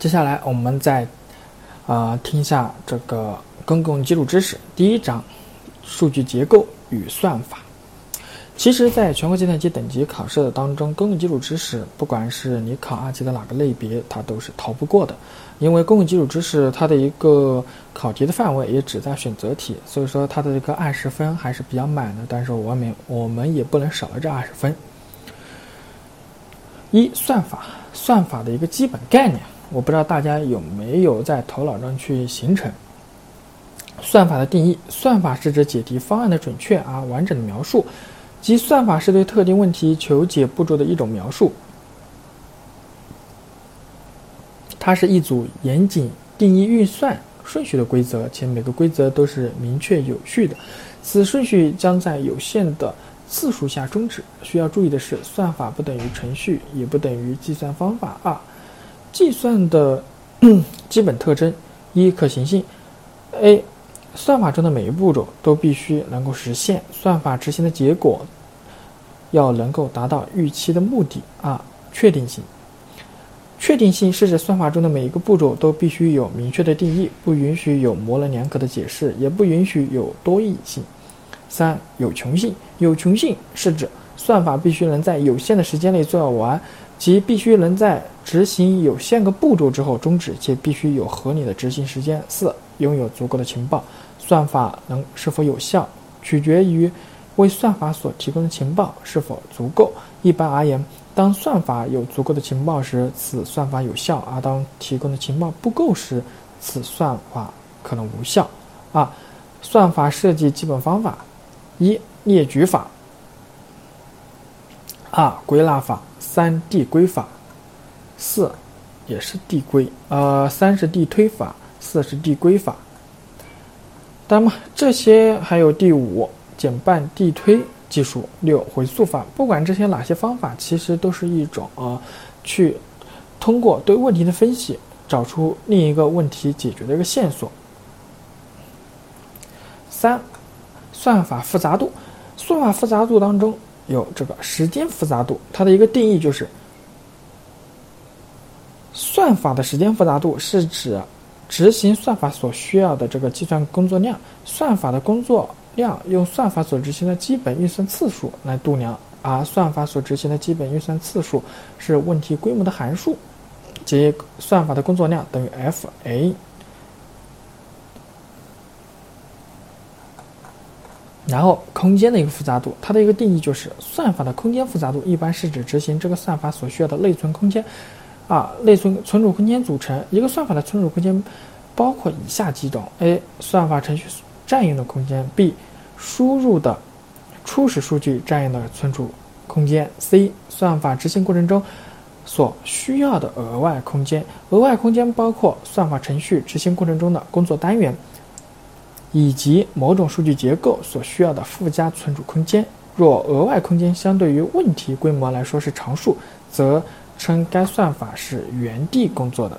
接下来我们再啊听一下这个公共基础知识第一章：数据结构与算法。其实，在全国计算机等级考试的当中，公共基础知识，不管是你考二级的哪个类别，它都是逃不过的。因为公共基础知识它的一个考题的范围也只在选择题，所以说它的这个二十分还是比较满的。但是我们我们也不能少了这二十分。一算法，算法的一个基本概念，我不知道大家有没有在头脑中去形成。算法的定义，算法是指解题方案的准确而完整的描述。即算法是对特定问题求解步骤的一种描述，它是一组严谨定义运算顺序的规则，且每个规则都是明确有序的。此顺序将在有限的次数下终止。需要注意的是，算法不等于程序，也不等于计算方法。二、计算的 基本特征：一、可行性。A 算法中的每一步骤都必须能够实现，算法执行的结果要能够达到预期的目的。二、确定性，确定性是指算法中的每一个步骤都必须有明确的定义，不允许有模棱两可的解释，也不允许有多义性。三、有穷性，有穷性是指算法必须能在有限的时间内做完，即必须能在执行有限个步骤之后终止，且必须有合理的执行时间。四、拥有足够的情报。算法能是否有效，取决于为算法所提供的情报是否足够。一般而言，当算法有足够的情报时，此算法有效；而当提供的情报不够时，此算法可能无效。二、算法设计基本方法：一、列举法；二、归纳法；三、递归法；四也是递归，呃，三是递推法，四是递归法。那么这些还有第五减半递推技术，六回溯法，不管这些哪些方法，其实都是一种啊，去通过对问题的分析，找出另一个问题解决的一个线索。三，算法复杂度，算法复杂度当中有这个时间复杂度，它的一个定义就是，算法的时间复杂度是指。执行算法所需要的这个计算工作量，算法的工作量用算法所执行的基本运算次数来度量，而算法所执行的基本运算次数是问题规模的函数，即算法的工作量等于 f(a)。然后空间的一个复杂度，它的一个定义就是，算法的空间复杂度一般是指执行这个算法所需要的内存空间。二、内存存储空间组成一个算法的存储空间包括以下几种：A. 算法程序占用的空间；B. 输入的初始数据占用的存储空间；C. 算法执行过程中所需要的额外空间。额外空间包括算法程序执行过程中的工作单元，以及某种数据结构所需要的附加存储空间。若额外空间相对于问题规模来说是常数，则称该算法是原地工作的。